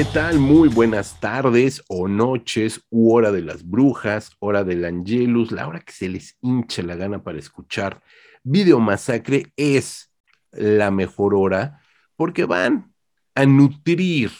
¿qué tal? Muy buenas tardes o noches, u hora de las brujas, hora del Angelus, la hora que se les hinche la gana para escuchar Video Masacre es la mejor hora porque van a nutrir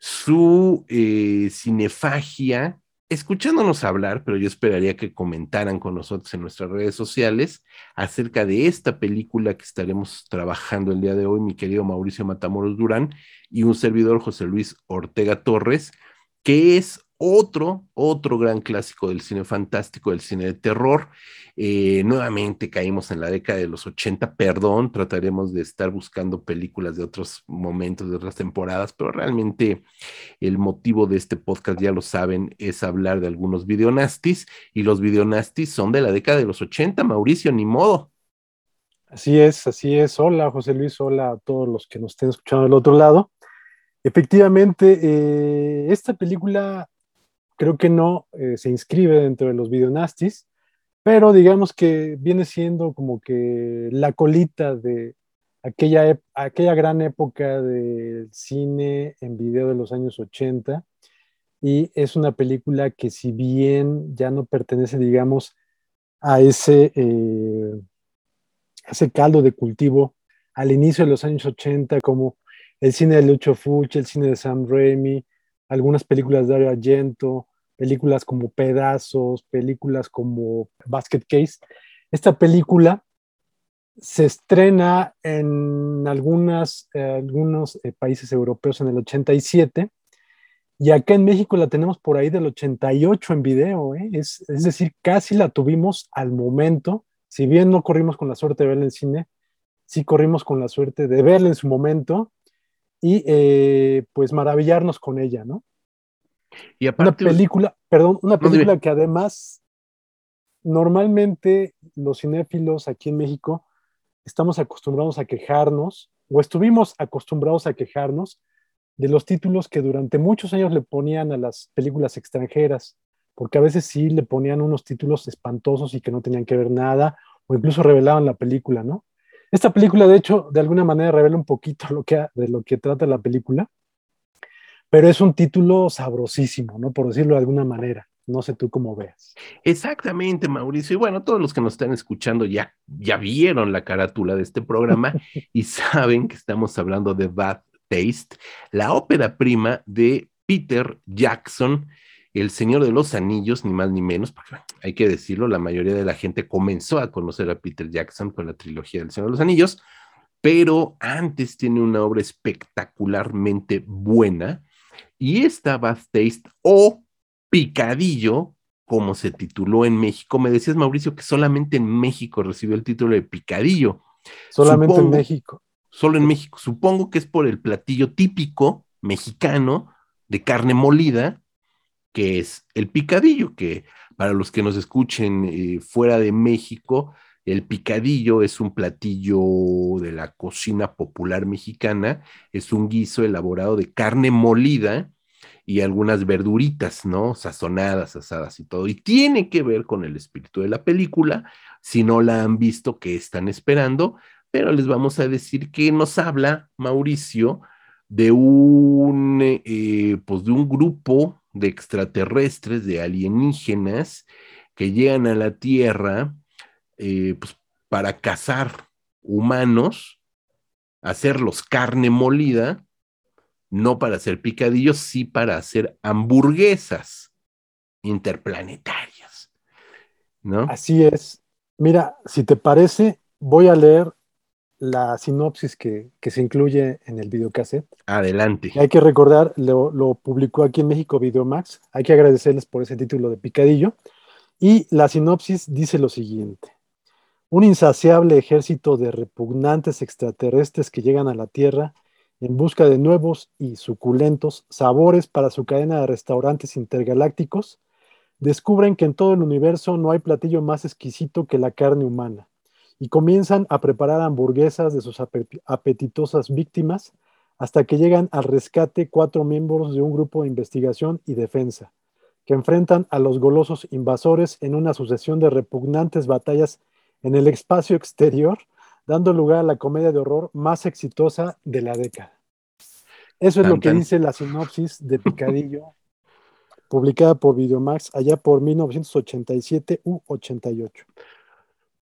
su eh, cinefagia escuchándonos hablar, pero yo esperaría que comentaran con nosotros en nuestras redes sociales acerca de esta película que estaremos trabajando el día de hoy, mi querido Mauricio Matamoros Durán y un servidor José Luis Ortega Torres, que es otro, otro gran clásico del cine fantástico, del cine de terror. Eh, nuevamente caímos en la década de los 80, perdón, trataremos de estar buscando películas de otros momentos, de otras temporadas, pero realmente el motivo de este podcast, ya lo saben, es hablar de algunos videonastis y los videonastis son de la década de los 80, Mauricio, ni modo. Así es, así es. Hola, José Luis, hola a todos los que nos estén escuchando del otro lado. Efectivamente, eh, esta película creo que no eh, se inscribe dentro de los videonastis, pero digamos que viene siendo como que la colita de aquella, aquella gran época del cine en video de los años 80 y es una película que si bien ya no pertenece, digamos, a ese, eh, ese caldo de cultivo al inicio de los años 80, como el cine de Lucho Fucci, el cine de Sam Raimi, algunas películas de Dario Argento, películas como Pedazos, películas como Basket Case. Esta película se estrena en algunas, eh, algunos eh, países europeos en el 87 y acá en México la tenemos por ahí del 88 en video, ¿eh? es, es, decir, casi la tuvimos al momento, si bien no corrimos con la suerte de verla en cine, sí corrimos con la suerte de verla en su momento y pues maravillarnos con ella, ¿no? Y aparte, una película, perdón, una película que además normalmente los cinéfilos aquí en México estamos acostumbrados a quejarnos, o estuvimos acostumbrados a quejarnos de los títulos que durante muchos años le ponían a las películas extranjeras, porque a veces sí le ponían unos títulos espantosos y que no tenían que ver nada, o incluso revelaban la película, ¿no? Esta película, de hecho, de alguna manera revela un poquito lo que, de lo que trata la película, pero es un título sabrosísimo, ¿no? Por decirlo de alguna manera. No sé tú cómo veas. Exactamente, Mauricio. Y bueno, todos los que nos están escuchando ya, ya vieron la carátula de este programa y saben que estamos hablando de Bad Taste, la ópera prima de Peter Jackson, el Señor de los Anillos, ni más ni menos, porque hay que decirlo, la mayoría de la gente comenzó a conocer a Peter Jackson con la trilogía del Señor de los Anillos, pero antes tiene una obra espectacularmente buena y esta Bad Taste o Picadillo, como se tituló en México, me decías Mauricio que solamente en México recibió el título de Picadillo. Solamente en México. Solo en México. Supongo que es por el platillo típico mexicano de carne molida, que es el picadillo, que para los que nos escuchen eh, fuera de México, el picadillo es un platillo de la cocina popular mexicana, es un guiso elaborado de carne molida y algunas verduritas, ¿no? Sazonadas, asadas y todo. Y tiene que ver con el espíritu de la película. Si no la han visto, ¿qué están esperando? Pero les vamos a decir que nos habla Mauricio de un, eh, pues de un grupo de extraterrestres, de alienígenas que llegan a la Tierra eh, pues, para cazar humanos, hacerlos carne molida, no para hacer picadillos, sí para hacer hamburguesas interplanetarias. ¿No? Así es. Mira, si te parece, voy a leer la sinopsis que, se incluye en el videocassette. Adelante. hay que recordar, lo, lo, publicó aquí en México Videomax. Hay que agradecerles por ese título de Picadillo. Y la sinopsis dice lo siguiente un insaciable ejército de repugnantes extraterrestres que llegan a la Tierra en busca de nuevos y suculentos sabores para su cadena de restaurantes intergalácticos, descubren que en todo el universo no hay platillo más exquisito que la carne humana y comienzan a preparar hamburguesas de sus apetitosas víctimas hasta que llegan al rescate cuatro miembros de un grupo de investigación y defensa, que enfrentan a los golosos invasores en una sucesión de repugnantes batallas en el espacio exterior, dando lugar a la comedia de horror más exitosa de la década. Eso es lo que dice la sinopsis de Picadillo, publicada por Videomax allá por 1987 u 88.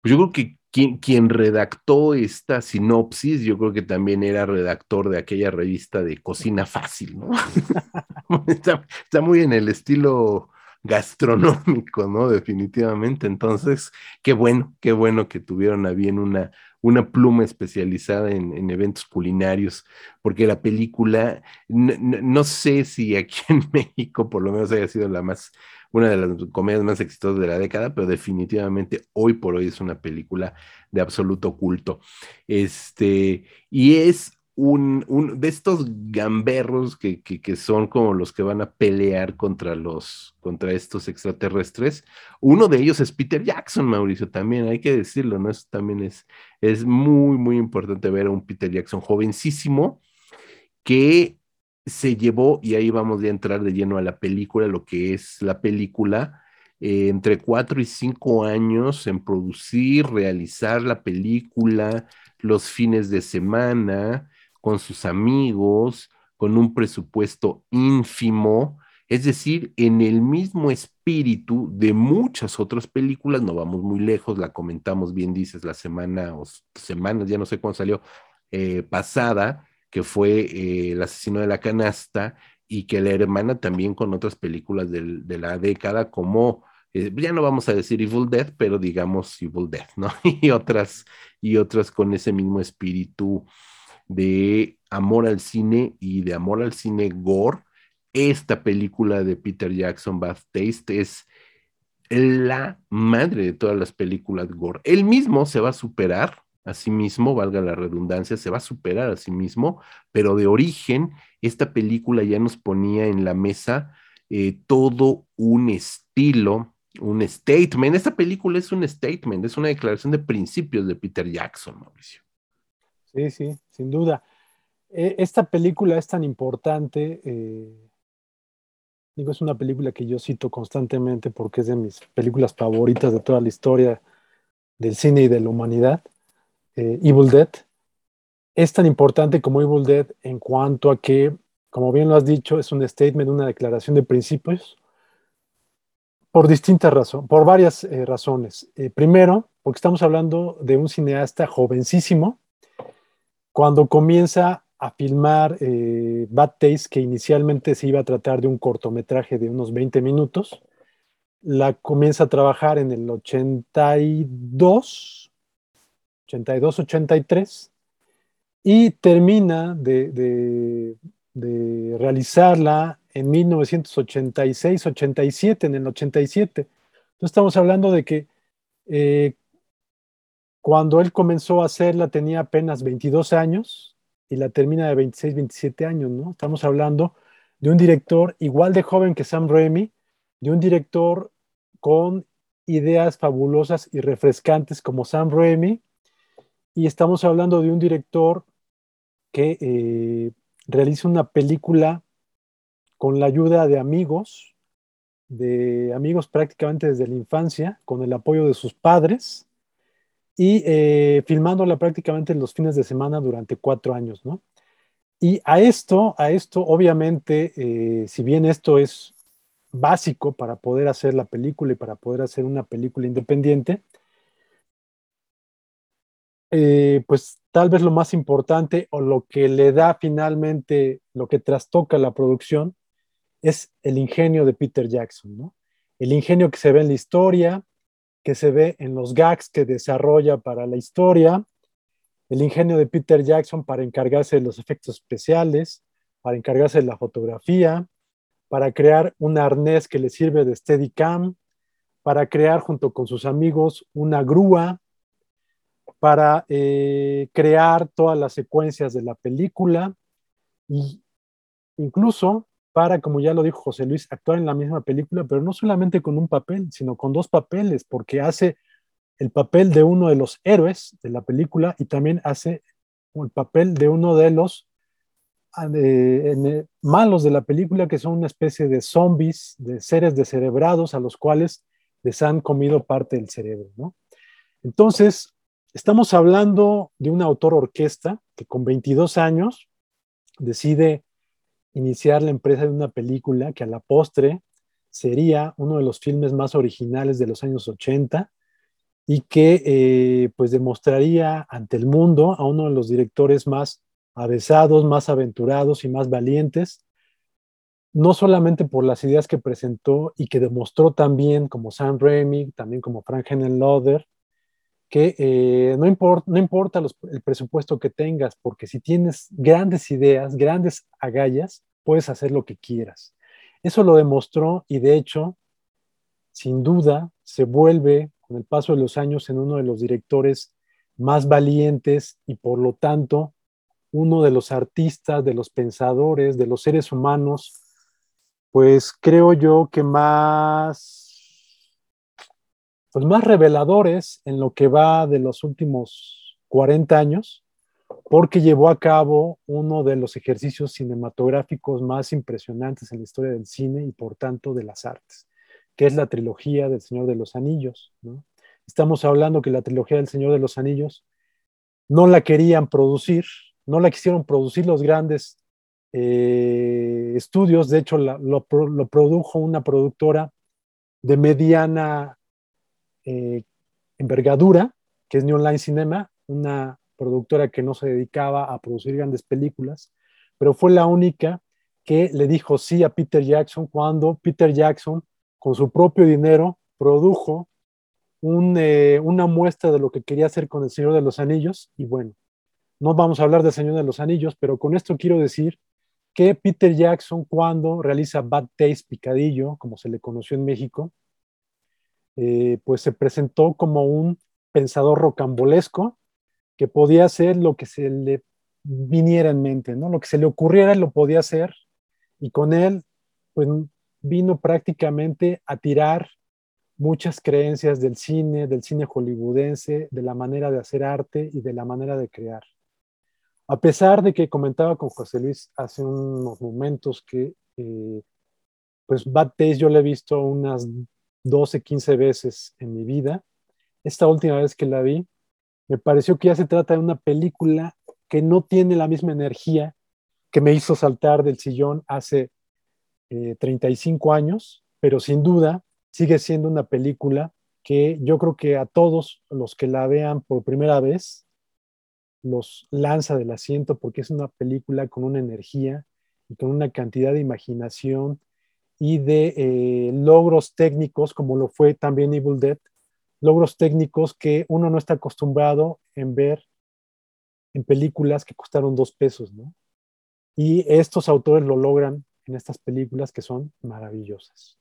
Pues yo creo que quien, redactó esta sinopsis, yo creo que también era redactor de aquella revista de Cocina Fácil, ¿no? está, muy en el estilo gastronómico, ¿no? Definitivamente. Entonces, qué bueno, qué bueno que tuvieron a bien una, una pluma especializada en, eventos culinarios, porque la película, no, sé si aquí en México por lo menos haya sido la más, una de las comedias más exitosas de la década, pero definitivamente hoy por hoy es una película de absoluto culto. Este, y es un, de estos gamberros que, son como los que van a pelear contra los, contra estos extraterrestres. Uno de ellos es Peter Jackson, Mauricio, también hay que decirlo, ¿no? Eso también es, es muy, muy importante ver a un Peter Jackson jovencísimo que se llevó, y ahí vamos a entrar de lleno a la película, lo que es la película, eh, entre cuatro y cinco años en producir, realizar la película, los fines de semana, con sus amigos, con un presupuesto ínfimo, es decir, en el mismo espíritu de muchas otras películas, no vamos muy lejos, la comentamos bien, dices, la semana o semanas, ya no sé cuándo salió, eh, pasada, que fue eh, El asesino de la canasta, y que la hermana también con otras películas de la década, como, eh, ya no vamos a decir Evil Dead, pero digamos Evil Dead, ¿no? y otras, y otras con ese mismo espíritu de amor al cine y de amor al cine gore. Esta película de Peter Jackson, Bad Taste, es la madre de todas las películas gore. Él mismo se va a superar a sí mismo, valga la redundancia, se va a superar a sí mismo, pero de origen, esta película ya nos ponía en la mesa eh, todo un estilo, un statement. Esta película es un statement, es una declaración de principios de Peter Jackson, Mauricio. Sí, sí, sin duda. E, esta película es tan importante, eh, digo, es una película que yo cito constantemente porque es de mis películas favoritas de toda la historia del cine y de la humanidad, eh, Evil Dead. Es tan importante como Evil Dead en cuanto a que, como bien lo has dicho, es un statement, una declaración de principios, por distintas razones, por varias eh, razones. primero, porque estamos hablando de un cineasta jovencísimo, cuando comienza a filmar eh, Bad Taste, que inicialmente se iba a tratar de un cortometraje de unos 20 minutos, la comienza a trabajar en el 82, 82, 83, y termina de, realizarla en 1986, 87, en el 87. Entonces estamos hablando de que eh, cuando él comenzó a hacerla tenía apenas 22 años y la termina de 26, 27 años, ¿no? Estamos hablando de un director igual de joven que Sam Raimi, de un director con ideas fabulosas y refrescantes como Sam Raimi, y estamos hablando de un director que eh, realiza una película con la ayuda de amigos, de amigos prácticamente desde la infancia, con el apoyo de sus padres, y eh, filmándola prácticamente en los fines de semana durante cuatro años, ¿no? Y a esto, a esto, obviamente, eh, si bien esto es básico para poder hacer la película y para poder hacer una película independiente, eh, pues tal vez lo más importante o lo que le da finalmente, lo que trastoca la producción, es el ingenio de Peter Jackson, ¿no? El ingenio que se ve en la historia, que se ve en los gags que desarrolla para la historia, el ingenio de Peter Jackson para encargarse de los efectos especiales, para encargarse de la fotografía, para crear un arnés que le sirve de Steadicam, para crear junto con sus amigos una grúa, para eh, crear todas las secuencias de la película y incluso para, como ya lo dijo José Luis, actuar en la misma película, pero no solamente con un papel, sino con dos papeles, porque hace el papel de uno de los héroes de la película y también hace el papel de uno de los ah, eh, malos de la película, que son una especie de zombies, de seres descerebrados a los cuales les han comido parte del cerebro. ¿no? Entonces, estamos hablando de un autor orquesta que con 22 años decide iniciar la empresa de una película que a la postre sería uno de los filmes más originales de los años 80 y que eh, pues demostraría ante el mundo a uno de los directores más avesados, más aventurados y más valientes, no solamente por las ideas que presentó y que demostró también como Sam Raimi, también como Frank Henenlotter, que eh, no, no importa el presupuesto que tengas, porque si tienes grandes ideas, grandes agallas, puedes hacer lo que quieras. Eso lo demostró y de hecho, sin duda, se vuelve con el paso de los años en uno de los directores más valientes y por lo tanto uno de los artistas, de los pensadores, de los seres humanos, pues creo yo que más pues más reveladores en lo que va de los últimos 40 años, porque llevó a cabo uno de los ejercicios cinematográficos más impresionantes en la historia del cine y por tanto de las artes, que es la trilogía del Señor de los Anillos. Estamos hablando que la trilogía del Señor de los Anillos no la querían producir, no la quisieron producir los grandes eh, estudios, de hecho lo, produjo una productora de mediana eh, envergadura, que es New Line Cinema, una productora que no se dedicaba a producir grandes películas, pero fue la única que le dijo sí a Peter Jackson cuando Peter Jackson, con su propio dinero, produjo eh, una muestra de lo que quería hacer con El Señor de los Anillos. Y bueno, no vamos a hablar del Señor de los Anillos, pero con esto quiero decir que Peter Jackson, cuando realiza Bad Taste Picadillo, como se le conoció en México, eh, pues se presentó como un pensador rocambolesco que podía hacer lo que se le viniera en mente, ¿no? Lo que se le ocurriera lo podía hacer y con él, pues vino prácticamente a tirar muchas creencias del cine, del cine hollywoodense, de la manera de hacer arte y de la manera de crear. A pesar de que comentaba con José Luis hace unos momentos que, eh, pues Bad yo le he visto unas 12, 15 veces en mi vida. Esta última vez que la vi, me pareció que ya se trata de una película que no tiene la misma energía que me hizo saltar del sillón hace 35 eh, años, pero sin duda sigue siendo una película que yo creo que a todos los que la vean por primera vez los lanza del asiento porque es una película con una energía y con una cantidad de imaginación y de eh, logros técnicos, como lo fue también Evil Dead, logros técnicos que uno no está acostumbrado en ver en películas que costaron dos pesos, ¿no? Y estos autores lo logran en estas películas que son maravillosas.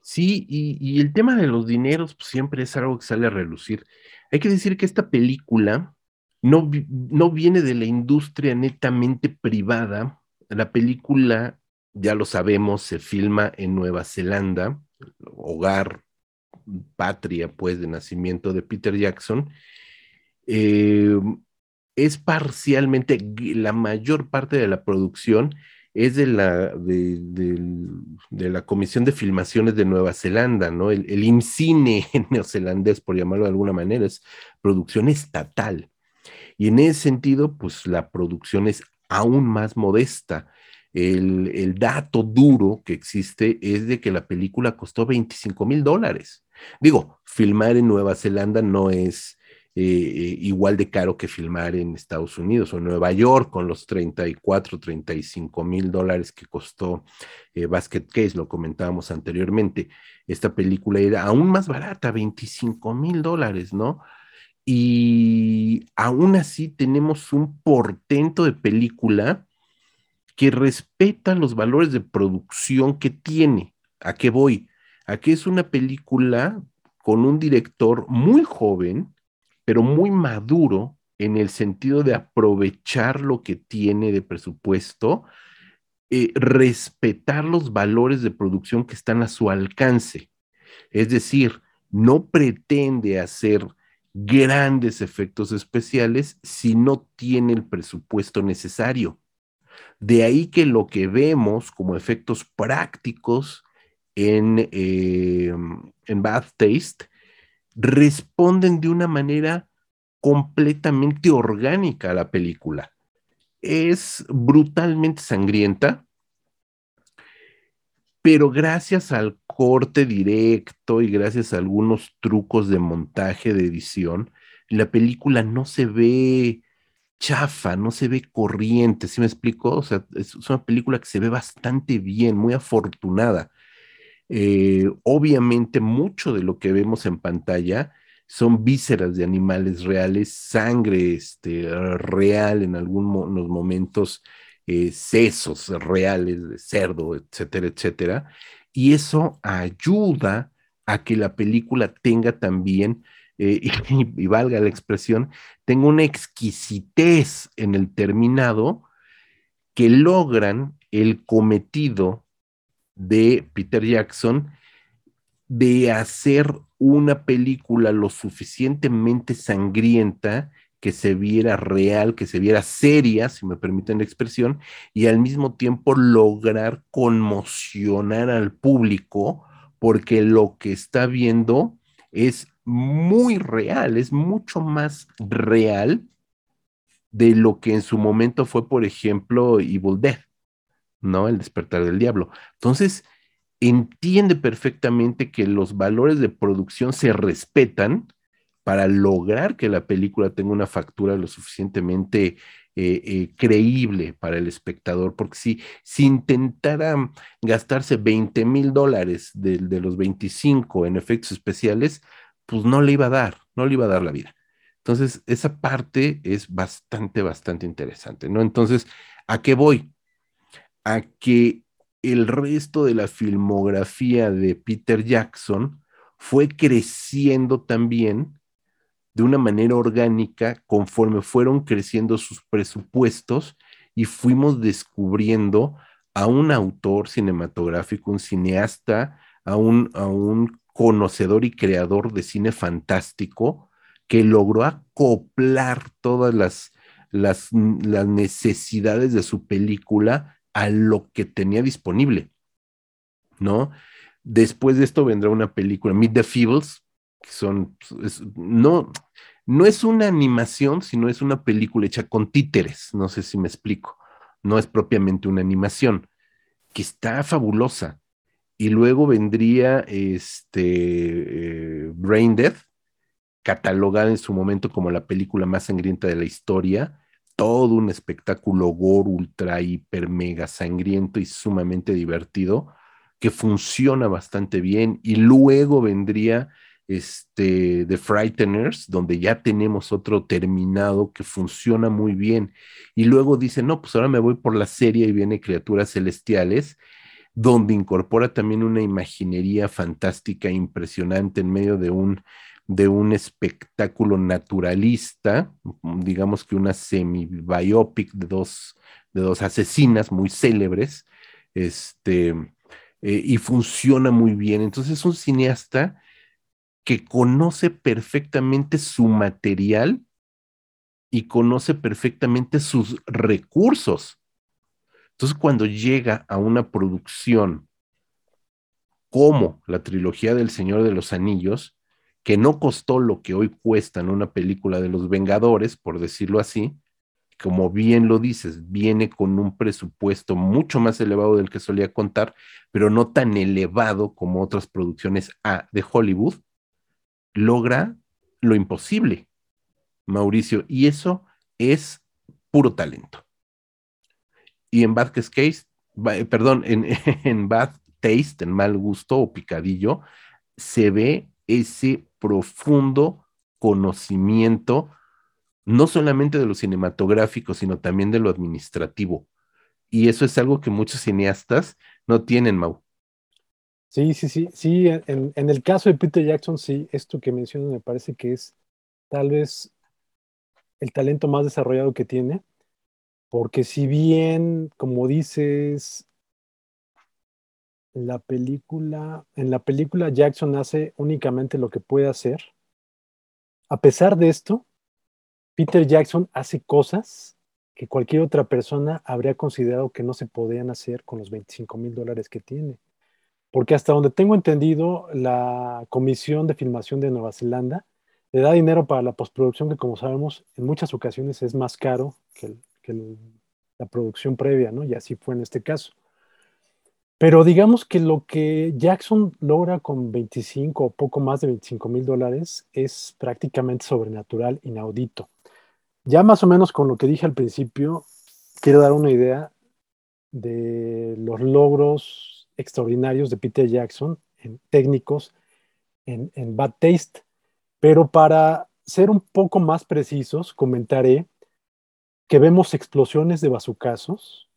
Sí, y, el tema de los dineros pues, siempre es algo que sale a relucir. Hay que decir que esta película no, no viene de la industria netamente privada. La película ya lo sabemos, se filma en Nueva Zelanda, hogar, patria, pues, de nacimiento de Peter Jackson. Eh, es parcialmente, la mayor parte de la producción es de la, de, la Comisión de Filmaciones de Nueva Zelanda, ¿no? El, el IMCINE neozelandés, por llamarlo de alguna manera, es producción estatal. Y en ese sentido, pues la producción es aún más modesta. El, dato duro que existe es de que la película costó 25 mil dólares. Digo, filmar en Nueva Zelanda no es eh, eh, igual de caro que filmar en Estados Unidos o Nueva York con los 34, 35 mil dólares que costó eh, Basket Case, lo comentábamos anteriormente. Esta película era aún más barata, 25 mil dólares, ¿no? Y aún así tenemos un portento de película que respeta los valores de producción que tiene. ¿A qué voy? A que es una película con un director muy joven, pero muy maduro en el sentido de aprovechar lo que tiene de presupuesto, eh, respetar los valores de producción que están a su alcance. Es decir, no pretende hacer grandes efectos especiales si no tiene el presupuesto necesario. De ahí que lo que vemos como efectos prácticos en, eh, en Bad Taste responden de una manera completamente orgánica a la película. Es brutalmente sangrienta, pero gracias al corte directo y gracias a algunos trucos de montaje, de edición, la película no se ve chafa, no se ve corriente, ¿sí me explico? O sea, es, una película que se ve bastante bien, muy afortunada. Eh, obviamente mucho de lo que vemos en pantalla son vísceras de animales reales, sangre este, real en algunos momentos, eh, sesos reales de cerdo, etcétera, etcétera. Y eso ayuda a que la película tenga también, eh, y, valga la expresión, tenga una exquisitez en el terminado que logran el cometido de Peter Jackson de hacer una película lo suficientemente sangrienta que se viera real, que se viera seria, si me permiten la expresión, y al mismo tiempo lograr conmocionar al público, porque lo que está viendo es muy real, es mucho más real de lo que en su momento fue, por ejemplo, Evil Dead, ¿no? El despertar del diablo. Entonces, entiende perfectamente que los valores de producción se respetan para lograr que la película tenga una factura lo suficientemente eh, eh, creíble para el espectador, porque si, si intentara gastarse 20 mil dólares de, de, los 25 en efectos especiales, pues no le iba a dar, no le iba a dar la vida. Entonces, esa parte es bastante, bastante interesante, ¿no? Entonces, ¿a qué voy? A que el resto de la filmografía de Peter Jackson fue creciendo también de una manera orgánica conforme fueron creciendo sus presupuestos y fuimos descubriendo a un autor cinematográfico, un cineasta, a un, a un conocedor y creador de cine fantástico que logró acoplar todas las, las, las necesidades de su película a lo que tenía disponible, ¿no? Después de esto vendrá una película, Meet the Feebles, que son, no, no es una animación, sino es una película hecha con títeres, no sé si me explico, no es propiamente una animación, que está fabulosa. Y luego vendría este eh, Brain Death, catalogada en su momento como la película más sangrienta de la historia, todo un espectáculo gore, ultra, hiper, mega sangriento y sumamente divertido, que funciona bastante bien. Y luego vendría este, The Frighteners, donde ya tenemos otro terminado que funciona muy bien. Y luego dice, no, pues ahora me voy por la serie y viene Criaturas Celestiales, donde incorpora también una imaginería fantástica, impresionante en medio de un de un espectáculo naturalista, digamos que una semi-biopic de dos, de dos asesinas muy célebres, este, eh, y funciona muy bien. Entonces es un cineasta que conoce perfectamente su material y conoce perfectamente sus recursos. Entonces cuando llega a una producción como la trilogía del Señor de los Anillos, que no costó lo que hoy cuesta en una película de los Vengadores, por decirlo así, como bien lo dices, viene con un presupuesto mucho más elevado del que solía contar, pero no tan elevado como otras producciones A de Hollywood, logra lo imposible, Mauricio, y eso es puro talento. Y en Bad Case, perdón, en, en Bad Taste, en mal gusto o picadillo, se ve ese profundo conocimiento, no solamente de lo cinematográfico, sino también de lo administrativo. Y eso es algo que muchos cineastas no tienen, Mau. Sí, sí, sí, sí, en, el caso de Peter Jackson, sí, esto que mencionas me parece que es tal vez el talento más desarrollado que tiene, porque si bien, como dices, la película, en la película Jackson hace únicamente lo que puede hacer. A pesar de esto, Peter Jackson hace cosas que cualquier otra persona habría considerado que no se podían hacer con los 25 mil dólares que tiene. Porque hasta donde tengo entendido, la Comisión de Filmación de Nueva Zelanda le da dinero para la postproducción que, como sabemos, en muchas ocasiones es más caro que, la producción previa, ¿no? Y así fue en este caso. Pero digamos que lo que Jackson logra con 25 o poco más de 25 mil dólares es prácticamente sobrenatural, inaudito. Ya más o menos con lo que dije al principio, quiero dar una idea de los logros extraordinarios de Peter Jackson en técnicos en, en Bad Taste. Pero para ser un poco más precisos, comentaré que vemos explosiones de bazucazos,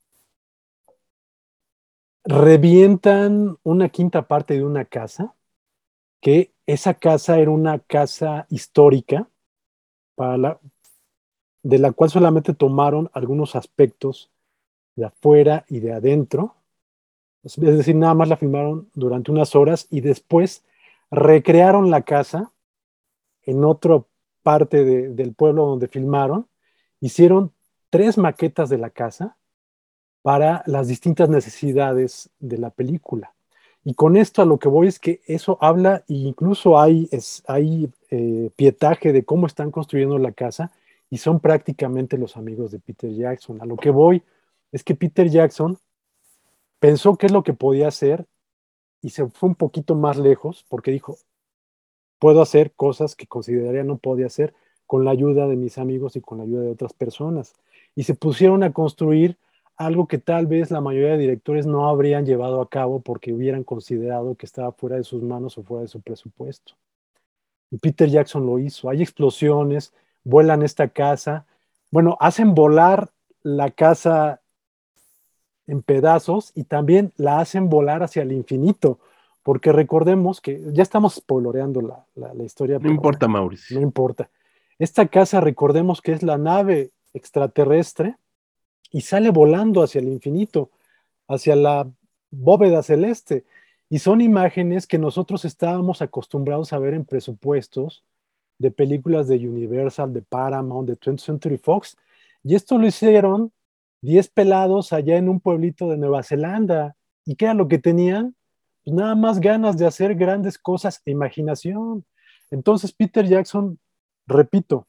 revientan una quinta parte de una casa, que esa casa era una casa histórica, de la cual solamente tomaron algunos aspectos de afuera y de adentro. Es decir, nada más la filmaron durante unas horas y después recrearon la casa en otra parte del pueblo donde filmaron. Hicieron tres maquetas de la casa para las distintas necesidades de la película. Y con esto a lo que voy es que eso habla, e incluso hay, es, hay eh, pietaje de cómo están construyendo la casa y son prácticamente los amigos de Peter Jackson. A lo que voy es que Peter Jackson pensó qué es lo que podía hacer y se fue un poquito más lejos porque dijo, puedo hacer cosas que consideraría no podía hacer con la ayuda de mis amigos y con la ayuda de otras personas. Y se pusieron a construir algo que tal vez la mayoría de directores no habrían llevado a cabo porque hubieran considerado que estaba fuera de sus manos o fuera de su presupuesto. Y Peter Jackson lo hizo. Hay explosiones, vuelan esta casa, bueno, hacen volar la casa en pedazos y también la hacen volar hacia el infinito, porque recordemos que ya estamos spoiloreando la, la historia. No importa, Mauricio. No importa. Esta casa, recordemos que es la nave extraterrestre y sale volando hacia el infinito, hacia la bóveda celeste. Y son imágenes que nosotros estábamos acostumbrados a ver en presupuestos de películas de Universal, de Paramount, de 20th Century Fox. Y esto lo hicieron 10 pelados allá en un pueblito de Nueva Zelanda. ¿Y qué era lo que tenían? Pues nada más ganas de hacer grandes cosas e imaginación. Entonces Peter Jackson, repito,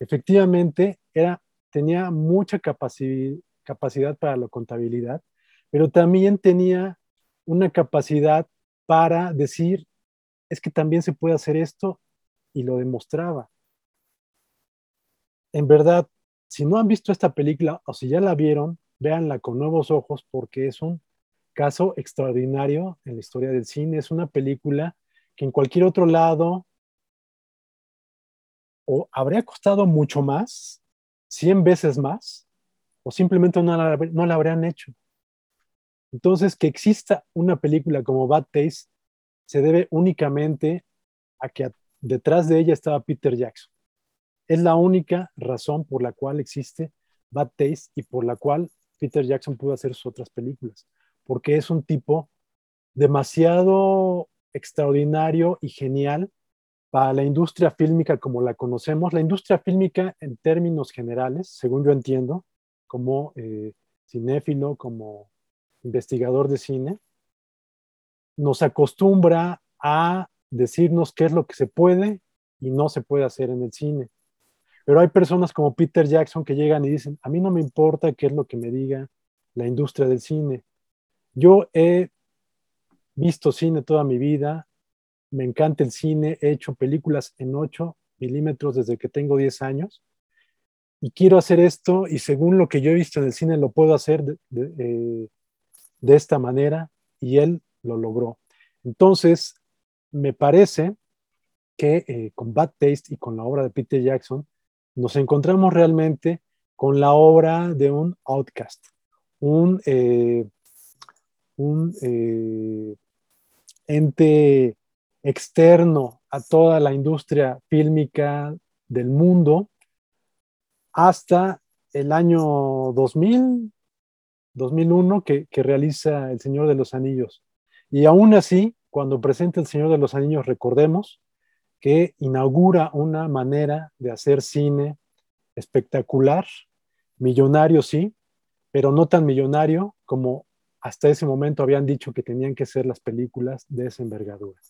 efectivamente era tenía mucha capacidad para la contabilidad, pero también tenía una capacidad para decir, es que también se puede hacer esto y lo demostraba. En verdad, si no han visto esta película o si ya la vieron, véanla con nuevos ojos porque es un caso extraordinario en la historia del cine. Es una película que en cualquier otro lado o habría costado mucho más 100 veces más o simplemente no la, no la habrían hecho. Entonces, que exista una película como Bad Taste se debe únicamente a que detrás de ella estaba Peter Jackson. Es la única razón por la cual existe Bad Taste y por la cual Peter Jackson pudo hacer sus otras películas, porque es un tipo demasiado extraordinario y genial para la industria fílmica como la conocemos, la industria fílmica en términos generales, según yo entiendo, como eh, cinéfilo, como investigador de cine, nos acostumbra a decirnos qué es lo que se puede y no se puede hacer en el cine. Pero hay personas como Peter Jackson que llegan y dicen, a mí no me importa qué es lo que me diga la industria del cine. Yo he visto cine toda mi vida, me encanta el cine, he hecho películas en 8 milímetros desde que tengo 10 años y quiero hacer esto y según lo que yo he visto en el cine lo puedo hacer de, de, esta manera y él lo logró. Entonces, me parece que eh, con Bad Taste y con la obra de Peter Jackson nos encontramos realmente con la obra de un outcast, un, eh, un eh, ente externo a toda la industria fílmica del mundo hasta el año 2000, 2001 que, que realiza El Señor de los Anillos. Y aún así, cuando presenta El Señor de los Anillos, recordemos que inaugura una manera de hacer cine espectacular, millonario sí, pero no tan millonario como hasta ese momento habían dicho que tenían que ser las películas de esa envergadura.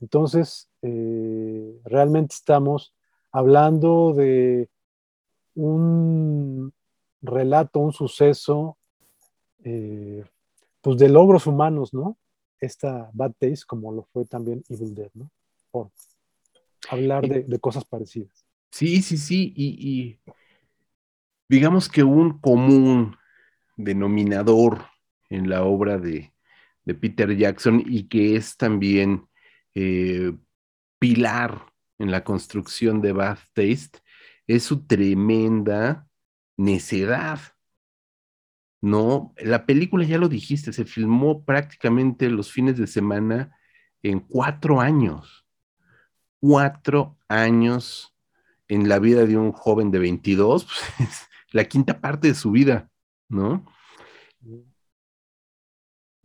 Entonces, eh, realmente estamos hablando de un relato, un suceso eh, pues de logros humanos, ¿no? Esta Bad Taste, como lo fue también Evil Dead, ¿no? Por hablar de, de cosas parecidas. Sí, sí, sí, y, y digamos que un común denominador en la obra de, de Peter Jackson y que es también eh, pilar en la construcción de Bad Taste es su tremenda necedad. No, la película ya lo dijiste, se filmó prácticamente los fines de semana en cuatro años. Cuatro años en la vida de un joven de 22, pues, la quinta parte de su vida, ¿no?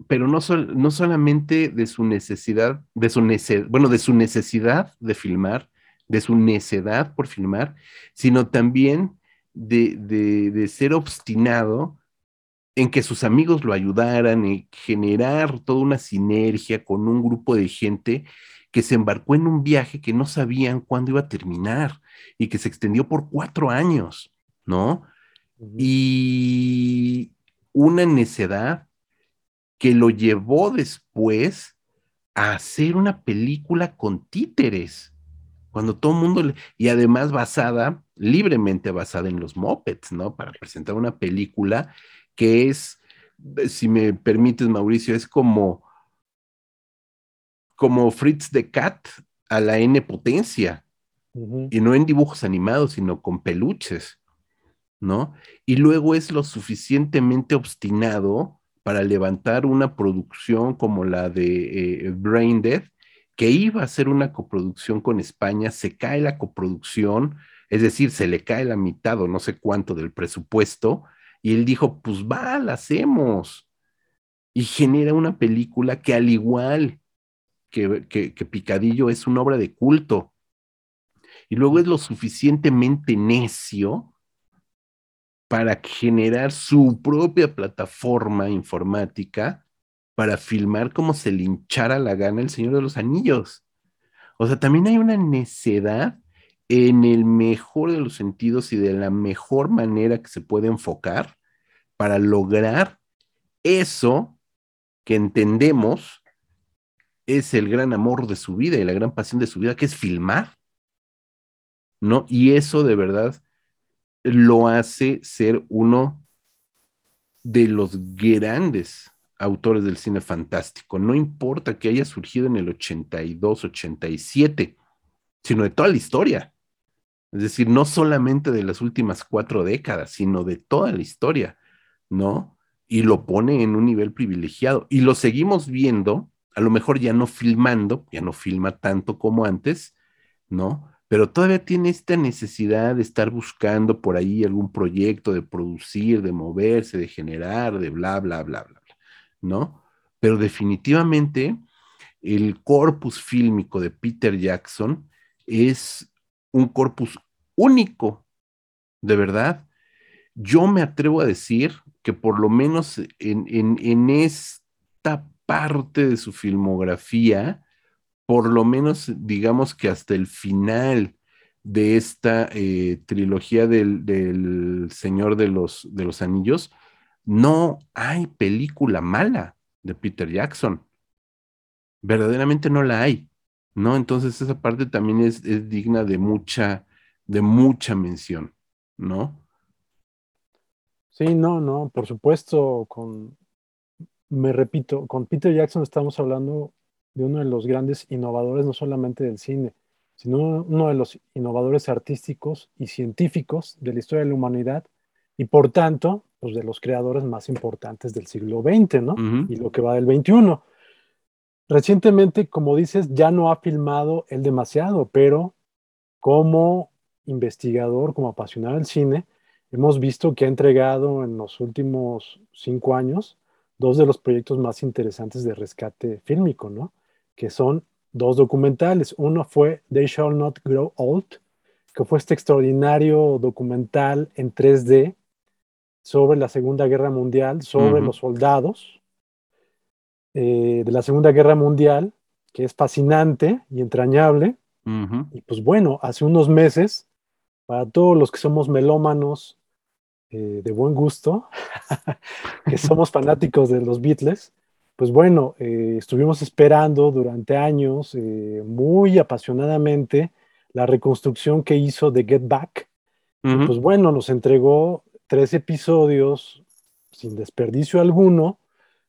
Pero no, no solamente de su necesidad, de su bueno, de su necesidad de filmar, de su necedad por filmar, sino también de, de, de ser obstinado en que sus amigos lo ayudaran, y generar toda una sinergia con un grupo de gente que se embarcó en un viaje que no sabían cuándo iba a terminar y que se extendió por cuatro años, ¿no? Y una necedad que lo llevó después a hacer una película con títeres, cuando todo el mundo, y además basada, libremente basada en los mopeds, ¿no? Para presentar una película que es, si me permites, Mauricio, es como, como Fritz the Cat a la N potencia, y no en dibujos animados, sino con peluches. ¿no? Y luego es lo suficientemente obstinado para levantar una producción como la de eh, Brain que iba a ser una coproducción con España, se cae la coproducción, es decir, se le cae la mitad o no sé cuánto del presupuesto, y él dijo, pues va, la hacemos. Y genera una película que al igual que, que Picadillo es una obra de culto. Y luego es lo suficientemente necio para generar su propia plataforma informática para filmar como se le hinchara la gana el Señor de los Anillos. O sea, también hay una necedad en el mejor de los sentidos y de la mejor manera que se puede enfocar para lograr eso que entendemos es el gran amor de su vida y la gran pasión de su vida, que es filmar. ¿No? Y eso de verdad lo hace ser uno de los grandes autores del cine fantástico. No importa que haya surgido en el 82, 87, sino de toda la historia. Es decir, no solamente de las últimas cuatro décadas, sino de toda la historia, ¿no? Y lo pone en un nivel privilegiado. Y lo seguimos viendo, a lo mejor ya no filmando, ya no filma tanto como antes, ¿no? Pero todavía tiene esta necesidad de estar buscando por ahí algún proyecto, de producir, de moverse, de generar, de bla, bla, bla, bla, bla ¿no? Pero definitivamente el corpus fílmico de Peter Jackson es un corpus único, de verdad. Yo me atrevo a decir que por lo menos en, en, en esta parte de su filmografía, por lo menos digamos que hasta el final de esta eh, trilogía del, Señor de los, de los Anillos, no hay película mala de Peter Jackson. Verdaderamente no la hay, ¿no? Entonces esa parte también es, es digna de mucha, de mucha mención, ¿no? Sí, no, no, por supuesto, con, me repito, con Peter Jackson estamos hablando de uno de los grandes innovadores, no solamente del cine, sino uno de los innovadores artísticos y científicos de la historia de la humanidad y por tanto, pues de los creadores más importantes del siglo XX, ¿no? Y lo que va del XXI. Recientemente, como dices, ya no ha filmado él demasiado, pero como investigador, como apasionado del cine, hemos visto que ha entregado en los últimos cinco años dos de los proyectos más interesantes de rescate fílmico, ¿no? Que son dos documentales. Uno fue They Shall Not Grow Old, que fue este extraordinario documental en 3D sobre la Segunda Guerra Mundial, sobre los soldados eh, de la Segunda Guerra Mundial, que es fascinante y entrañable. Y pues bueno, hace unos meses, para todos los que somos melómanos, eh, de buen gusto, que somos fanáticos de los Beatles, pues bueno, eh, estuvimos esperando durante años eh, muy apasionadamente la reconstrucción que hizo de Get Back. pues bueno, nos entregó tres episodios sin desperdicio alguno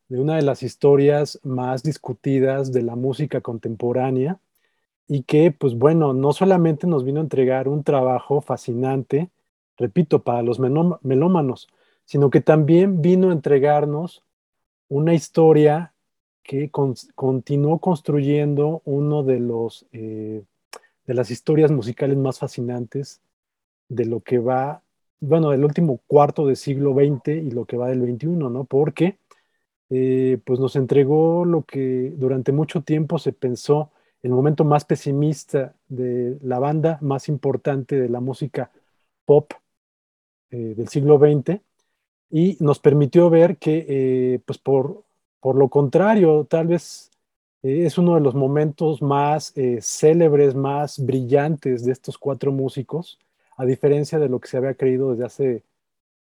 de una de las historias más discutidas de la música contemporánea y que, pues bueno, no solamente nos vino a entregar un trabajo fascinante, repito, para los melómanos, sino que también vino a entregarnos una historia que continuó construyendo uno de los eh, de las historias musicales más fascinantes de lo que va, bueno, del último cuarto del siglo XX y lo que va del XXI, ¿no? Porque eh, pues nos entregó lo que durante mucho tiempo se pensó el momento más pesimista de la banda más importante de la música pop eh, del siglo XX y nos permitió ver que, eh, pues por, por, lo contrario, tal vez eh, es uno de los momentos más célebres, más brillantes de estos cuatro músicos, a diferencia de lo que se había creído desde hace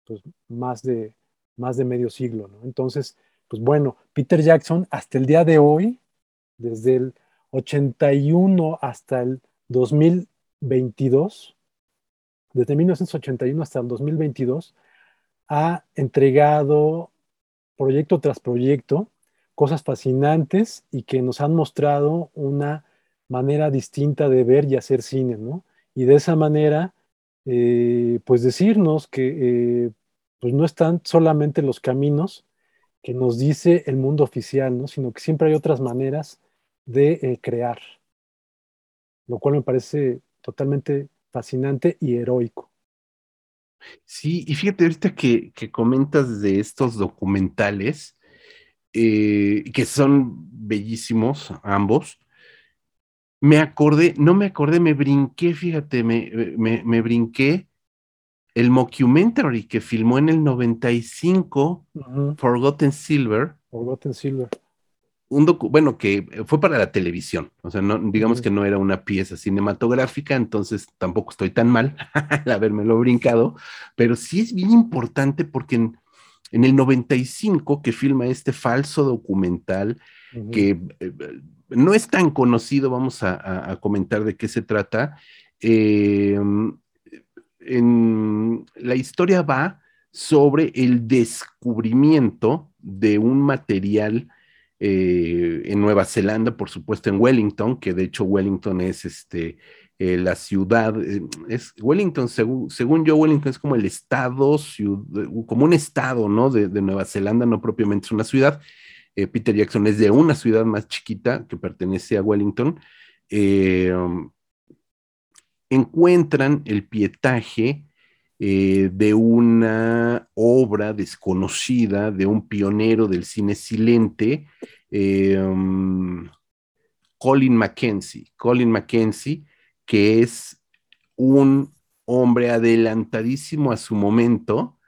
pues, más, de, más de medio siglo. Entonces, pues bueno, Peter Jackson hasta el día de hoy, desde el 81 hasta el 2022, desde 1981 hasta el 2022, ha entregado proyecto tras proyecto cosas fascinantes y que nos han mostrado una manera distinta de ver y hacer cine, ¿no? Y de esa manera, eh, pues decirnos que eh, pues no están solamente los caminos que nos dice el mundo oficial, ¿no? Sino que siempre hay otras maneras de eh, crear, lo cual me parece totalmente fascinante y heroico. Sí, y fíjate ahorita que, comentas de estos documentales, eh, que son bellísimos ambos, me acordé, no me acordé, me brinqué, fíjate, me, me, brinqué el mockumentary que filmó en el 95, Forgotten Silver. Forgotten Silver un bueno, que fue para la televisión, o sea, no, digamos que no era una pieza cinematográfica, entonces tampoco estoy tan mal al habérmelo brincado, pero sí es bien importante porque en, el 95 que filma este falso documental, que eh, no es tan conocido, vamos a, comentar de qué se trata, em, en, la historia va sobre el descubrimiento de un material eh, en Nueva Zelanda, por supuesto en Wellington, que de hecho Wellington es este, eh, la ciudad, eh, es Wellington, según, según, yo, Wellington es como el estado, como un estado, ¿no? De, Nueva Zelanda, no propiamente es una ciudad. Peter Jackson es de una ciudad más chiquita que pertenece a Wellington. encuentran el pietaje de una obra desconocida de un pionero del cine silente eh, um, Colin Mackenzie. Colin Mackenzie, que es un hombre adelantadísimo a su momento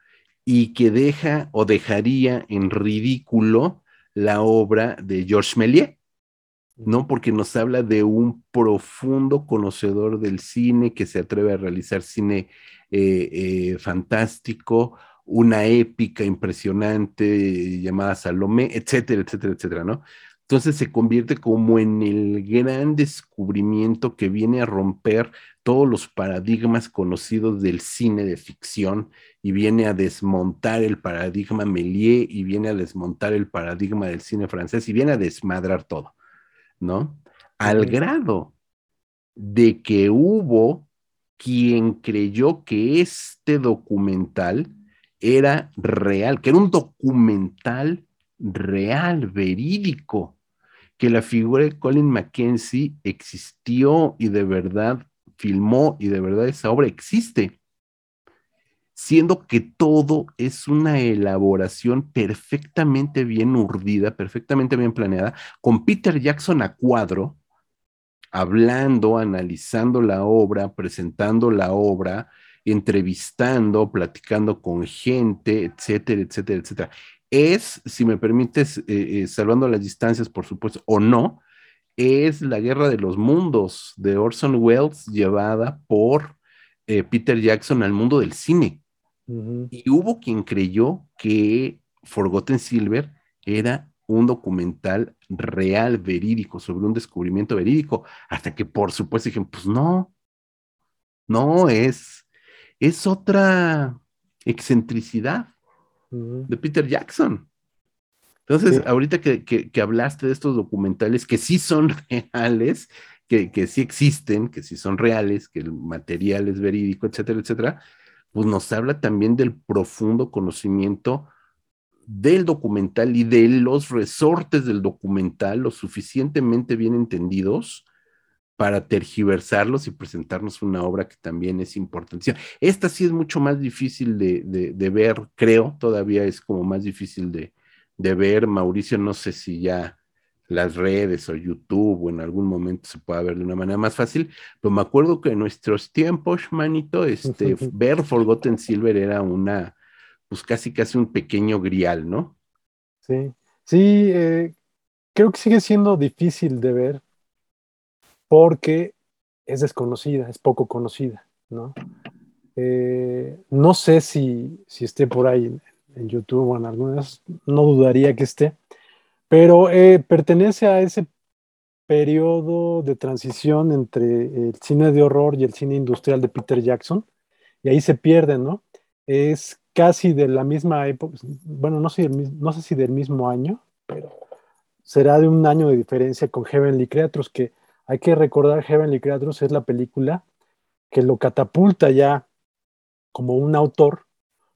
y que deja o dejaría en ridículo la obra de Georges Méliès, ¿no? Porque nos habla de un profundo conocedor del cine que se atreve a realizar cine eh, eh, fantástico, una épica impresionante llamada Salomé, etcétera, etcétera, etcétera, ¿no? Entonces se convierte como en el gran descubrimiento que viene a romper todos los paradigmas conocidos del cine de ficción y viene a desmontar el paradigma Méliès y viene a desmontar el paradigma del cine francés y viene a desmadrar todo, ¿no? Al grado de que hubo quien creyó que este documental era real, que era un documental real, verídico, que la figura de Colin Mackenzie existió y de verdad filmó y de verdad esa obra existe, siendo que todo es una elaboración perfectamente bien urdida, perfectamente bien planeada, con Peter Jackson a cuadro, hablando, analizando la obra, presentando la obra, entrevistando, platicando con gente, etcétera, etcétera, etcétera. Es, si me permites, eh, eh, salvando las distancias, por supuesto, o no, es la guerra de los mundos de Orson Welles llevada por eh, Peter Jackson al mundo del cine. Y hubo quien creyó que Forgotten Silver era un documental real, verídico, sobre un descubrimiento verídico, hasta que por supuesto dijeron, pues no, no, es, es otra excentricidad de Peter Jackson. Entonces, ahorita que, hablaste de estos documentales que sí son reales, que, que, sí existen, que sí son reales, que el material es verídico, etcétera, etcétera, pues nos habla también del profundo conocimiento del documental y de los resortes del documental lo suficientemente bien entendidos para tergiversarlos y presentarnos una obra que también es importante. Esta sí es mucho más difícil de, ver, creo, todavía es como más difícil de, ver. Mauricio, no sé si ya las redes o YouTube o en algún momento se pueda ver de una manera más fácil, pero me acuerdo que en nuestros tiempos, manito, este, ver Forgotten Silver era una, pues casi casi un pequeño grial, ¿no? Sí, sí, eh, creo que sigue siendo difícil de ver porque es desconocida, es poco conocida, ¿no? Eh, no sé si, si, esté por ahí en, YouTube o en algunas, no dudaría que esté, pero eh, pertenece a ese periodo de transición entre el cine de horror y el cine industrial de Peter Jackson, y ahí se pierden, ¿no? Es casi de la misma época, bueno, no sé, no sé si del mismo año, pero será de un año de diferencia con Heavenly Creatures, que hay que recordar Heavenly Creatures es la película que lo catapulta ya como un autor,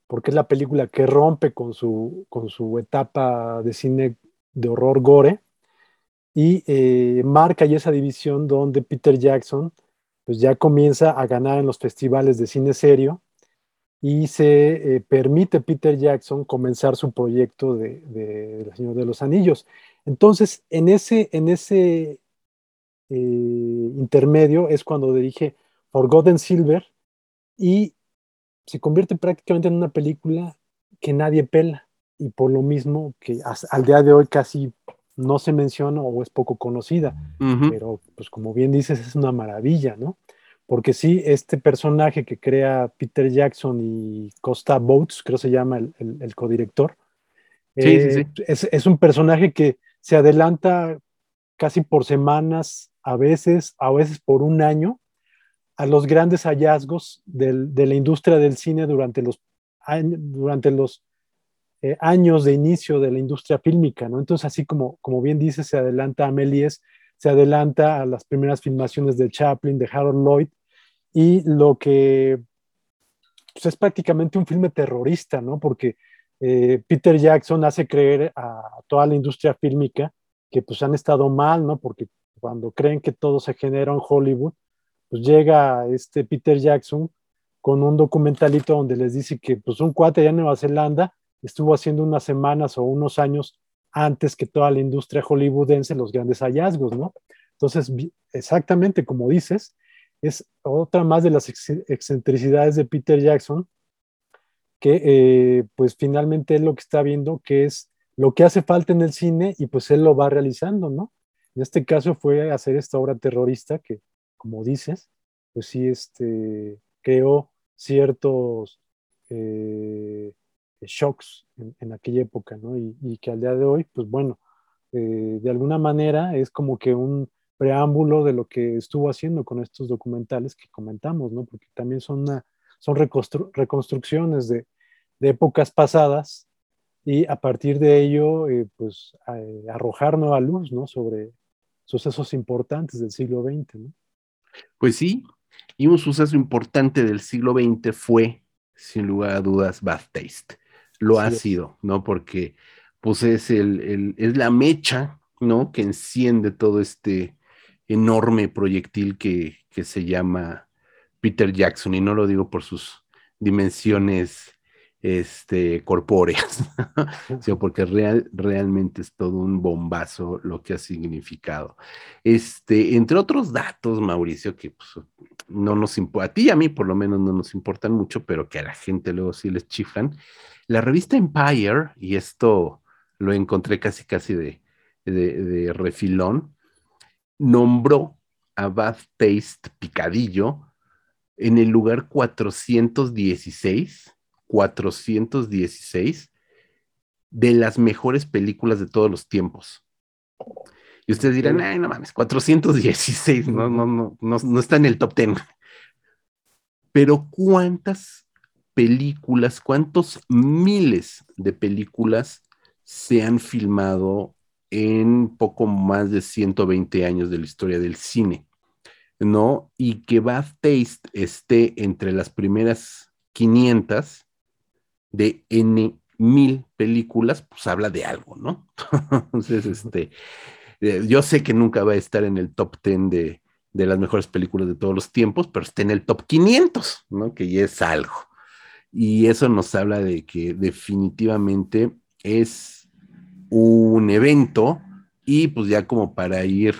porque es la película que rompe con su, con su etapa de cine de horror gore y eh, marca ya esa división donde Peter Jackson pues ya comienza a ganar en los festivales de cine serio y se eh, permite Peter Jackson comenzar su proyecto de, El Señor de los Anillos. Entonces, en ese, en ese eh, intermedio es cuando dirige Forgotten Silver y se convierte prácticamente en una película que nadie pela y por lo mismo que al día de hoy casi no se menciona o es poco conocida, pero pues como bien dices es una maravilla, ¿no? Porque sí, este personaje que crea Peter Jackson y Costa Boats, creo se llama el, el, codirector, eh, Es, un personaje que se adelanta casi por semanas, a veces, a veces por un año, a los grandes hallazgos de la industria del cine durante los, durante los eh, años de inicio de la industria fílmica, ¿no? Entonces, así como, como bien dice, se adelanta a Méliès, se adelanta a las primeras filmaciones de Chaplin, de Harold Lloyd, y lo que pues, es prácticamente un filme terrorista, ¿no? Porque eh, Peter Jackson hace creer a toda la industria fílmica que pues han estado mal, ¿no? Porque cuando creen que todo se genera en Hollywood, pues llega este Peter Jackson con un documentalito donde les dice que pues un cuate allá en Nueva Zelanda estuvo haciendo unas semanas o unos años antes que toda la industria hollywoodense los grandes hallazgos, ¿no? Entonces, exactamente como dices, es otra más de las excentricidades de Peter Jackson, que eh, pues finalmente es lo que está viendo, que es lo que hace falta en el cine y pues él lo va realizando, ¿no? En este caso fue hacer esta obra terrorista que, como dices, pues sí, este, creó ciertos eh, shocks en, aquella época, ¿no? Y, que al día de hoy, pues bueno, eh, de alguna manera es como que un preámbulo de lo que estuvo haciendo con estos documentales que comentamos, ¿no? Porque también son, son reconstrucciones de, épocas pasadas y a partir de ello, eh, pues eh, arrojar nueva luz, ¿no? Sobre sucesos importantes del siglo XX, ¿no? Pues sí, y un suceso importante del siglo XX fue, sin lugar a dudas, Bad Taste. Lo ha sido, ¿no? Porque pues es, el, es la mecha, ¿no? Que enciende todo este enorme proyectil que, se llama Peter Jackson, y no lo digo por sus dimensiones este, corpóreas, sino porque real, realmente es todo un bombazo lo que ha significado. Este, entre otros datos, Mauricio, que pues, no nos a ti y a mí por lo menos no nos importan mucho, pero que a la gente luego sí les chiflan, la revista Empire, y esto lo encontré casi casi de, de refilón, nombró a Bad Taste Picadillo en el lugar 416, 416 de las mejores películas de todos los tiempos. Y ustedes dirán, ay, no mames, 416, no, no, no, no, no está en el top 10. Pero ¿cuántas películas, cuántos miles de películas se han filmado en poco más de 120 años de la historia del cine? ¿No? Y que Bad Taste esté entre las primeras 500 de N mil películas, pues habla de algo, ¿no? Entonces, este, eh, yo sé que nunca va a estar en el top 10 de, de, las mejores películas de todos los tiempos, pero está en el top 500, ¿no? Que ya es algo. Y eso nos habla de que definitivamente es un evento y pues ya como para ir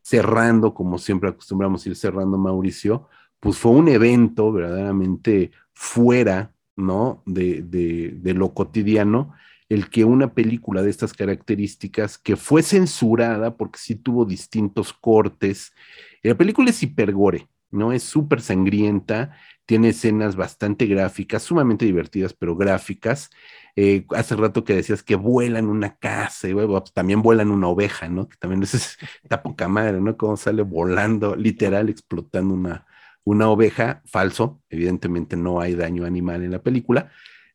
cerrando, como siempre acostumbramos ir cerrando, Mauricio, pues fue un evento verdaderamente fuera, ¿no? De, de, lo cotidiano, el que una película de estas características, que fue censurada porque sí tuvo distintos cortes, la película es hipergore, ¿no? Es súper sangrienta, tiene escenas bastante gráficas, sumamente divertidas, pero gráficas. Eh, hace rato que decías que vuelan una casa y pues, también vuelan una oveja, ¿no? Que también es, está poca madre, ¿no? Cómo sale volando, literal, explotando una, una oveja, falso, evidentemente no hay daño animal en la película,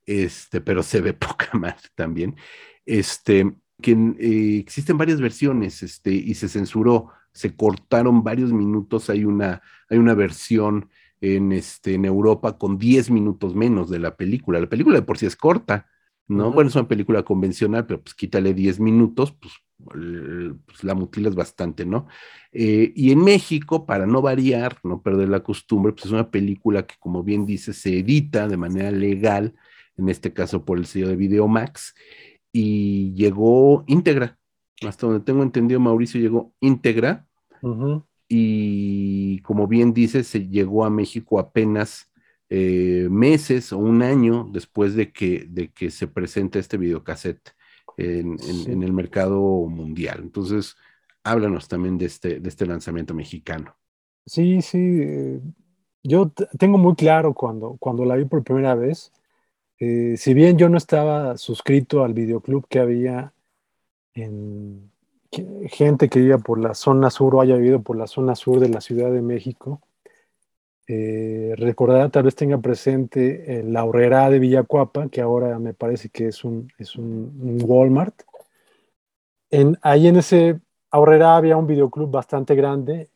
este, pero se ve poca madre también. Este, que eh, existen varias versiones, este, y se censuró, se cortaron varios minutos, hay una, hay una versión en, este, en Europa con 10 minutos menos de la película. La película de por sí es corta, ¿no? Bueno, es una película convencional, pero pues quítale 10 minutos, pues, pues la mutilas bastante, ¿no? Eh, y en México, para no variar, no perder la costumbre, pues es una película que, como bien dice, se edita de manera legal, en este caso por el sello de Videomax, y llegó íntegra. Hasta donde tengo entendido, Mauricio llegó íntegra. Y como bien dice, se llegó a México apenas eh, meses o un año después de que, de que se presenta este videocassette en, en, el mercado mundial. Entonces, háblanos también de este, de este lanzamiento mexicano. Sí, sí. Yo tengo muy claro cuando, cuando la vi por primera vez, eh, si bien yo no estaba suscrito al videoclub que había en gente que iba por la zona sur o haya vivido por la zona sur de la Ciudad de México, eh, recordará, tal vez tenga presente la horrera de Villacuapa, que ahora me parece que es un, es un, Walmart. En, ahí en ese ahorrera había un videoclub bastante grande.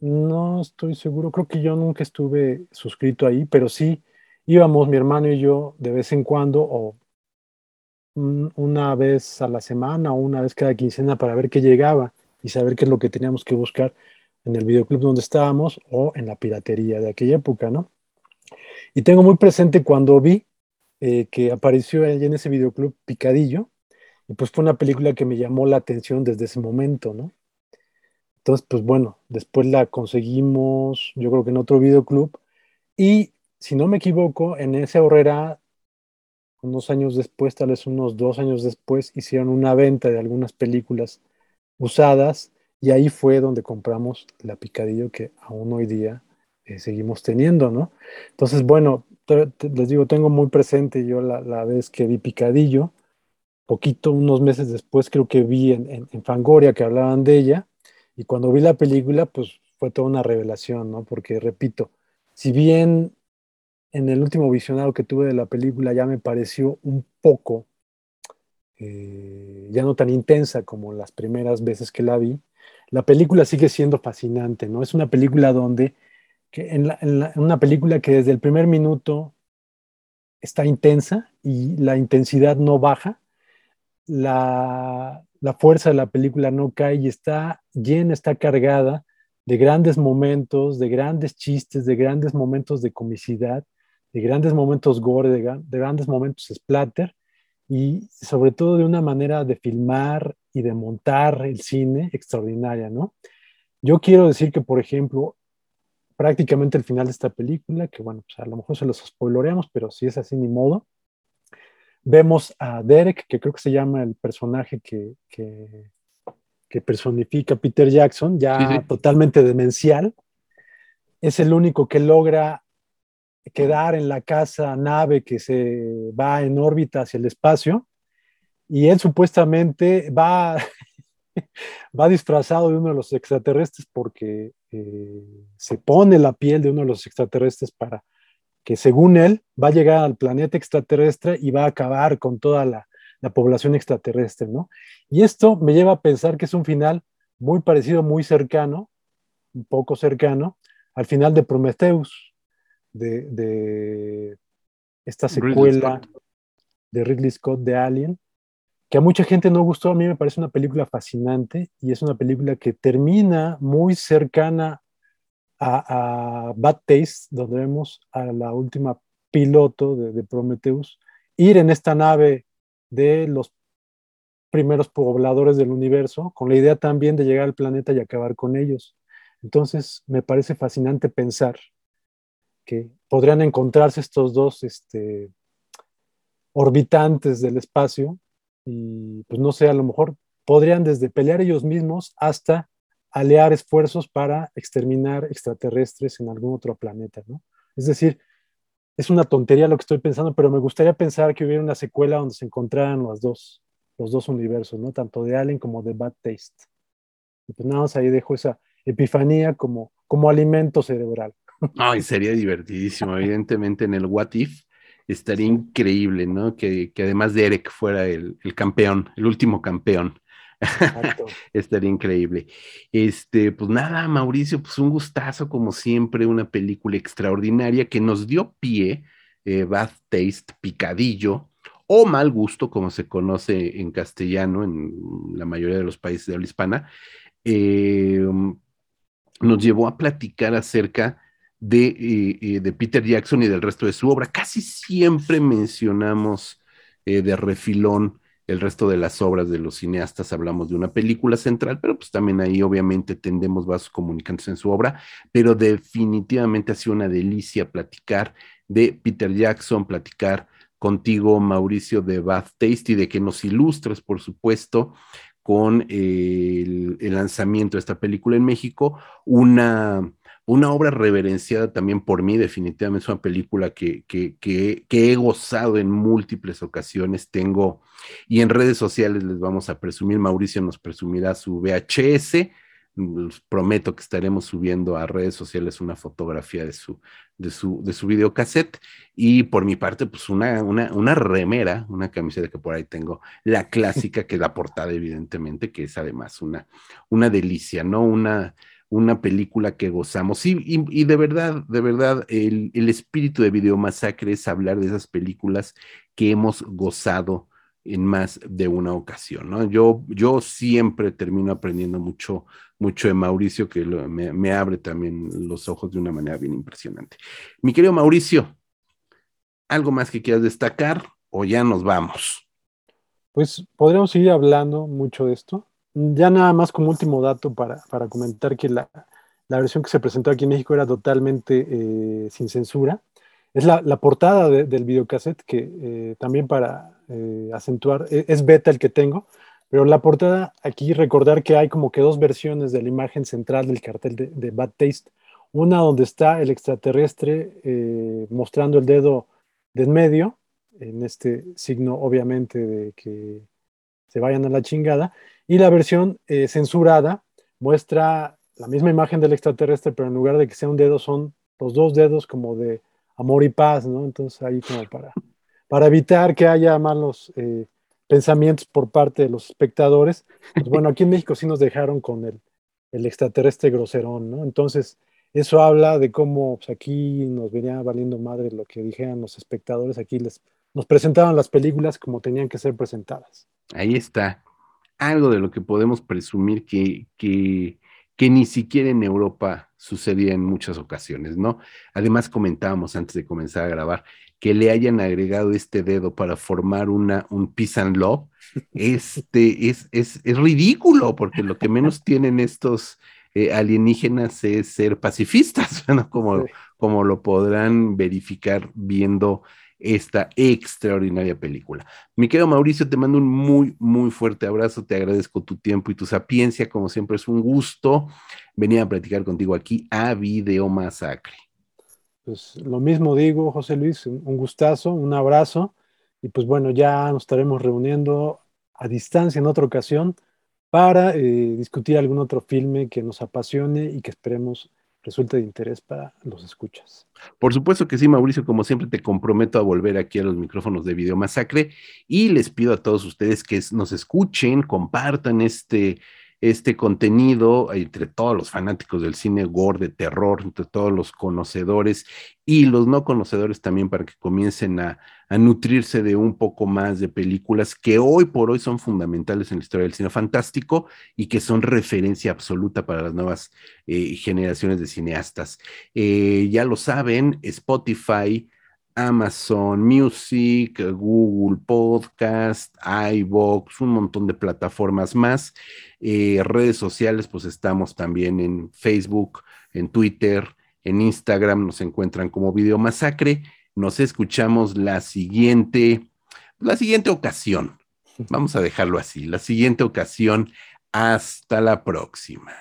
No estoy seguro, creo que yo nunca estuve suscrito ahí, pero sí íbamos mi hermano y yo de vez en cuando o una vez a la semana o una vez cada quincena para ver qué llegaba y saber qué es lo que teníamos que buscar en el videoclub donde estábamos o en la piratería de aquella época, ¿no? Y tengo muy presente cuando vi eh, que apareció allí en ese videoclub Picadillo, y pues fue una película que me llamó la atención desde ese momento, ¿no? Entonces, pues bueno, después la conseguimos, yo creo que en otro videoclub, y si no me equivoco, en esa horrera, unos años después, tal vez unos dos años después, hicieron una venta de algunas películas usadas y ahí fue donde compramos la picadillo que aún hoy día eh, seguimos teniendo, ¿no? Entonces, bueno, les digo, tengo muy presente yo la, vez que vi picadillo, poquito, unos meses después creo que vi en, en, Fangoria que hablaban de ella, y cuando vi la película, pues fue toda una revelación, ¿no? Porque, repito, si bien en el último visionado que tuve de la película ya me pareció un poco, eh, ya no tan intensa como las primeras veces que la vi, la película sigue siendo fascinante, ¿no? Es una película donde, que en, una película que desde el primer minuto está intensa y la intensidad no baja, la, la fuerza de la película no cae y está llena, está cargada de grandes momentos, de grandes chistes, de grandes momentos de comicidad, de grandes momentos gore, de, de, grandes momentos splatter y sobre todo de una manera de filmar y de montar el cine extraordinaria, ¿no? Yo quiero decir que, por ejemplo, prácticamente el final de esta película, que bueno, pues a lo mejor se los spoiloreamos, pero si es así, ni modo, vemos a Derek, que creo que se llama el personaje que, que, personifica Peter Jackson, ya totalmente demencial. Es el único que logra quedar en la casa nave que se va en órbita hacia el espacio y él supuestamente va, va disfrazado de uno de los extraterrestres porque eh, se pone la piel de uno de los extraterrestres para que según él va a llegar al planeta extraterrestre y va a acabar con toda la, la población extraterrestre, ¿no? Y esto me lleva a pensar que es un final muy parecido, muy cercano, un poco cercano, al final de Prometheus, de, esta secuela de Ridley Scott de Alien, que a mucha gente no gustó, a mí me parece una película fascinante y es una película que termina muy cercana a, Bad Taste, donde vemos a la última piloto de, de Prometheus ir en esta nave de los primeros pobladores del universo, con la idea también de llegar al planeta y acabar con ellos. Entonces, me parece fascinante pensar que podrían encontrarse estos dos este, orbitantes del espacio y, pues no sé, a lo mejor podrían desde pelear ellos mismos hasta aliar esfuerzos para exterminar extraterrestres en algún otro planeta, ¿no? Es decir, es una tontería lo que estoy pensando, pero me gustaría pensar que hubiera una secuela donde se encontraran los dos, los dos universos, ¿no? Tanto de Alien como de Bad Taste. Y pues nada más ahí dejo esa epifanía como, como alimento cerebral. Ay, sería divertidísimo. Evidentemente en el What If estaría increíble, ¿no? Que, que además de Eric fuera el, el campeón, el último campeón. Estaría increíble. Este, pues nada, Mauricio, pues un gustazo, como siempre, una película extraordinaria que nos dio pie, eh, Bad Taste, Picadillo, o Mal Gusto, como se conoce en castellano en la mayoría de los países de habla hispana, eh, nos llevó a platicar acerca de, eh, de, Peter Jackson y del resto de su obra. Casi siempre mencionamos de refilón el resto de las obras de los cineastas hablamos de una película central, pero pues también ahí obviamente tendemos vasos comunicantes en su obra, pero definitivamente ha sido una delicia platicar de Peter Jackson, platicar contigo, Mauricio, de Bath Taste y de que nos ilustres, por supuesto, con el, el lanzamiento de esta película en México, una una obra reverenciada también por mí, definitivamente es una película que, que, que, he gozado en múltiples ocasiones. Tengo, y en redes sociales les vamos a presumir, Mauricio nos presumirá su VHS. Les prometo que estaremos subiendo a redes sociales una fotografía de su, de su, de su videocassette. Y por mi parte, pues una, una, una remera, una camiseta que por ahí tengo, la clásica, que es la portada, evidentemente, que es además una, una delicia, ¿no? Una, una película que gozamos. Y, y, de verdad, de verdad, el, el, espíritu de Video Masacre es hablar de esas películas que hemos gozado en más de una ocasión, ¿no? Yo, yo siempre termino aprendiendo mucho, mucho de Mauricio, que me, me, abre también los ojos de una manera bien impresionante. Mi querido Mauricio, ¿algo más que quieras destacar o ya nos vamos? Pues podríamos seguir hablando mucho de esto. Ya nada más como último dato para, para comentar que la, la, versión que se presentó aquí en México era totalmente eh, sin censura. Es la, la portada de, del videocassette que eh, también para eh, acentuar, e, es beta el que tengo, pero la portada aquí recordar que hay como que dos versiones de la imagen central del cartel de, de Bad Taste. Una donde está el extraterrestre mostrando el dedo de en medio, en este signo obviamente de que se vayan a la chingada, y la versión eh, censurada muestra la misma imagen del extraterrestre, pero en lugar de que sea un dedo, son los dos dedos como de amor y paz, ¿no? Entonces ahí como para, para evitar que haya malos eh, pensamientos por parte de los espectadores. Pues bueno, aquí en México sí nos dejaron con el, el extraterrestre groserón, ¿no? Entonces, eso habla de cómo pues, aquí nos venía valiendo madre lo que dijeran los espectadores, aquí les, nos presentaban las películas como tenían que ser presentadas. Ahí está algo de lo que podemos presumir que, que, que ni siquiera en Europa sucedía en muchas ocasiones, ¿no? Además comentábamos antes de comenzar a grabar que le hayan agregado este dedo para formar una, un peace and love, este, es, es, es ridículo, porque lo que menos tienen estos eh, alienígenas es ser pacifistas, ¿no? Como, como lo podrán verificar viendo esta extraordinaria película. Mi querido Mauricio, te mando un muy, muy fuerte abrazo, te agradezco tu tiempo y tu sapiencia, como siempre es un gusto venir a platicar contigo aquí a Video Masacre. Pues lo mismo digo, José Luis, un gustazo, un abrazo. Y pues bueno, ya nos estaremos reuniendo a distancia en otra ocasión para eh, discutir algún otro filme que nos apasione y que esperemos resulte de interés para los escuchas. Por supuesto que sí, Mauricio, como siempre te comprometo a volver aquí a los micrófonos de Video Masacre y les pido a todos ustedes que nos escuchen, compartan este este contenido entre todos los fanáticos del cine gore de terror, entre todos los conocedores y los no conocedores también para que comiencen a, nutrirse de un poco más de películas que hoy por hoy son fundamentales en la historia del cine fantástico y que son referencia absoluta para las nuevas eh, generaciones de cineastas. Eh, ya lo saben, Spotify, Amazon Music, Google Podcast, iBox, un montón de plataformas más. Eh, redes sociales, pues estamos también en Facebook, en Twitter, en Instagram, nos encuentran como Video Masacre. Nos escuchamos la siguiente, la siguiente ocasión. Vamos a dejarlo así, la siguiente ocasión. Hasta la próxima.